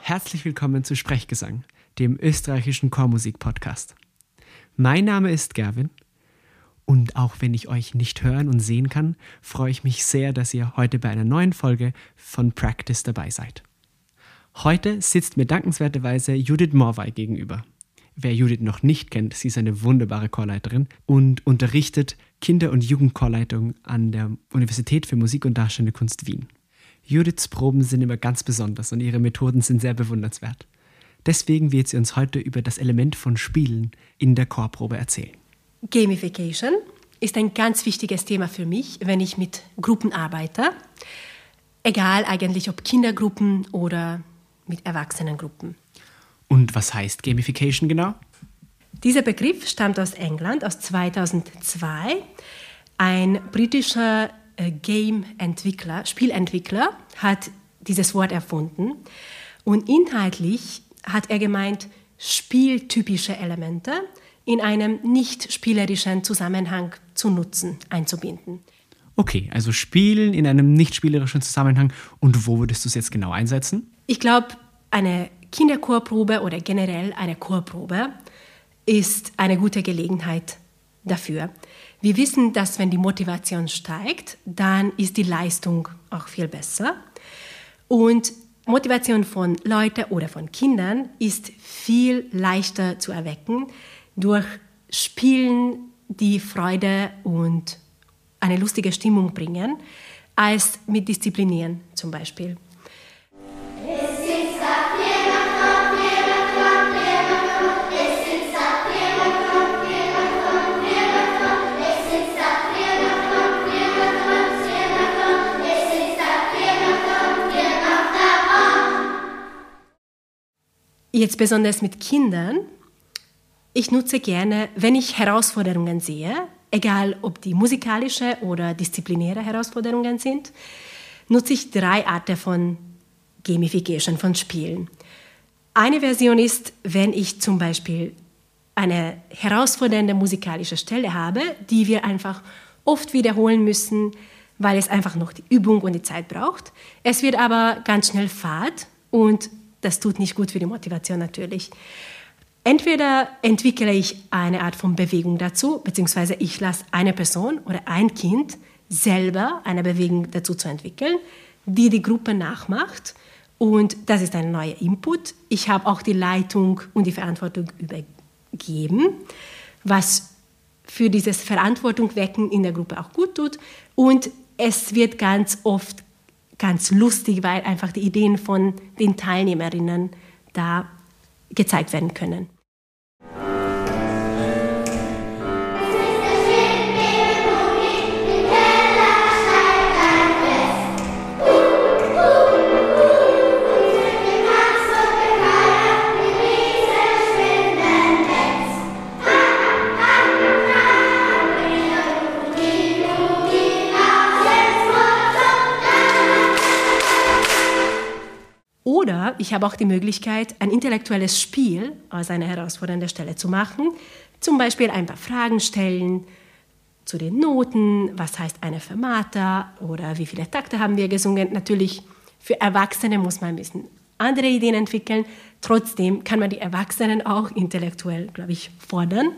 Herzlich willkommen zu Sprechgesang, dem österreichischen Chormusik-Podcast. Mein Name ist Gerwin und auch wenn ich euch nicht hören und sehen kann, freue ich mich sehr, dass ihr heute bei einer neuen Folge von Practice dabei seid. Heute sitzt mir dankenswerterweise Judith Morwey gegenüber. Wer Judith noch nicht kennt, sie ist eine wunderbare Chorleiterin und unterrichtet Kinder- und Jugendchorleitung an der Universität für Musik und Darstellende Kunst Wien. Judiths Proben sind immer ganz besonders und ihre Methoden sind sehr bewundernswert. Deswegen wird sie uns heute über das Element von Spielen in der Chorprobe erzählen. Gamification ist ein ganz wichtiges Thema für mich, wenn ich mit Gruppen arbeite. Egal eigentlich ob Kindergruppen oder mit Erwachsenengruppen. Und was heißt Gamification genau? Dieser Begriff stammt aus England aus 2002. Ein britischer Game-Entwickler, Spielentwickler, hat dieses Wort erfunden. Und inhaltlich hat er gemeint, spieltypische Elemente in einem nicht spielerischen Zusammenhang zu nutzen, einzubinden. Okay, also Spielen in einem nicht spielerischen Zusammenhang. Und wo würdest du es jetzt genau einsetzen? Ich glaube, eine Kinderchorprobe oder generell eine Chorprobe ist eine gute Gelegenheit dafür. Wir wissen, dass wenn die Motivation steigt, dann ist die Leistung auch viel besser. Und Motivation von Leuten oder von Kindern ist viel leichter zu erwecken durch Spielen, die Freude und eine lustige Stimmung bringen, als mit Disziplinieren zum Beispiel. Jetzt besonders mit Kindern. Ich nutze gerne, wenn ich Herausforderungen sehe, egal ob die musikalische oder disziplinäre Herausforderungen sind, nutze ich drei Arten von Gamification, von Spielen. Eine Version ist, wenn ich zum Beispiel eine herausfordernde musikalische Stelle habe, die wir einfach oft wiederholen müssen, weil es einfach noch die Übung und die Zeit braucht. Es wird aber ganz schnell fad und das tut nicht gut für die Motivation natürlich. Entweder entwickle ich eine Art von Bewegung dazu, beziehungsweise ich lasse eine Person oder ein Kind selber eine Bewegung dazu zu entwickeln, die die Gruppe nachmacht. Und das ist ein neuer Input. Ich habe auch die Leitung und die Verantwortung übergeben, was für dieses Verantwortung wecken in der Gruppe auch gut tut. Und es wird ganz oft ganz lustig, weil einfach die Ideen von den Teilnehmerinnen da gezeigt werden können. Oder ich habe auch die Möglichkeit, ein intellektuelles Spiel aus einer herausfordernden Stelle zu machen. Zum Beispiel ein paar Fragen stellen zu den Noten, was heißt eine Fermata oder wie viele Takte haben wir gesungen. Natürlich für Erwachsene muss man ein bisschen andere Ideen entwickeln. Trotzdem kann man die Erwachsenen auch intellektuell, glaube ich, fordern.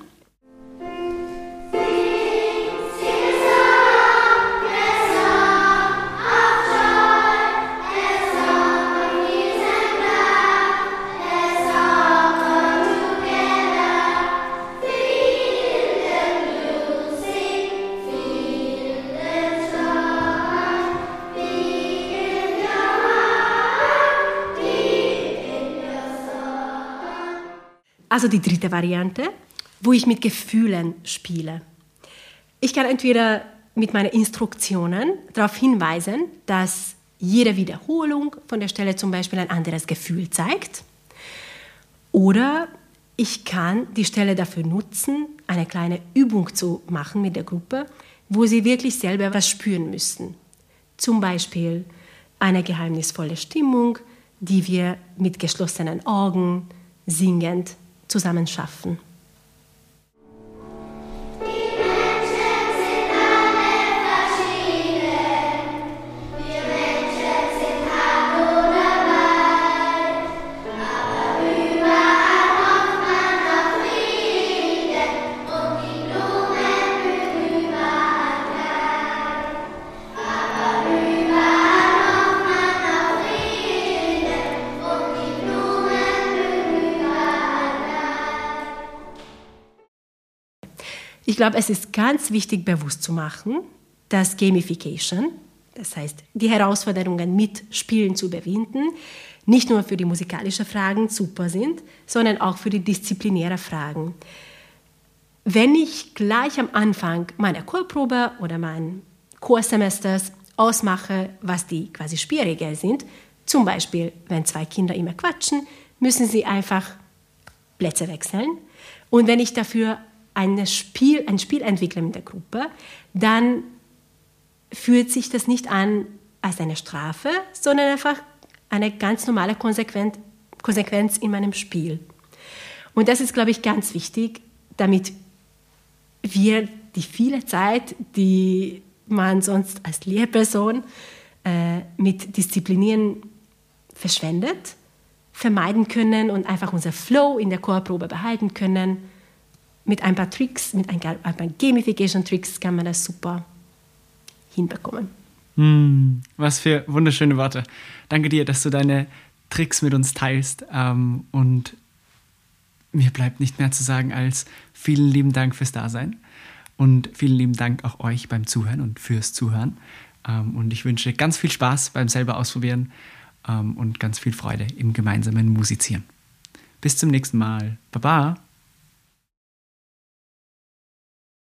Also die dritte Variante, wo ich mit Gefühlen spiele. Ich kann entweder mit meinen Instruktionen darauf hinweisen, dass jede Wiederholung von der Stelle zum Beispiel ein anderes Gefühl zeigt. Oder ich kann die Stelle dafür nutzen, eine kleine Übung zu machen mit der Gruppe, wo sie wirklich selber was spüren müssen. Zum Beispiel eine geheimnisvolle Stimmung, die wir mit geschlossenen Augen singend zusammen schaffen. Ich glaube, es ist ganz wichtig, bewusst zu machen, dass Gamification, das heißt, die Herausforderungen mit Spielen zu überwinden, nicht nur für die musikalischen Fragen super sind, sondern auch für die disziplinären Fragen. Wenn ich gleich am Anfang meiner Chorprobe oder meines Chorsemesters ausmache, was die quasi Spielregeln sind, zum Beispiel, wenn zwei Kinder immer quatschen, müssen sie einfach Plätze wechseln. Und wenn ich dafür ein Spiel, ein Spiel entwickle mit der Gruppe, dann fühlt sich das nicht an als eine Strafe, sondern einfach eine ganz normale Konsequenz, Konsequenz in meinem Spiel. Und das ist, glaube ich, ganz wichtig, damit wir die viele Zeit, die man sonst als Lehrperson äh, mit Disziplinieren verschwendet, vermeiden können und einfach unser Flow in der Chorprobe behalten können. Mit ein paar Tricks, mit ein paar Gamification-Tricks kann man das super hinbekommen. Mm, was für wunderschöne Worte. Danke dir, dass du deine Tricks mit uns teilst. Ähm, und mir bleibt nicht mehr zu sagen als vielen lieben Dank fürs Dasein. Und vielen lieben Dank auch euch beim Zuhören und fürs Zuhören. Ähm, und ich wünsche ganz viel Spaß beim selber ausprobieren ähm, und ganz viel Freude im gemeinsamen Musizieren. Bis zum nächsten Mal. Baba.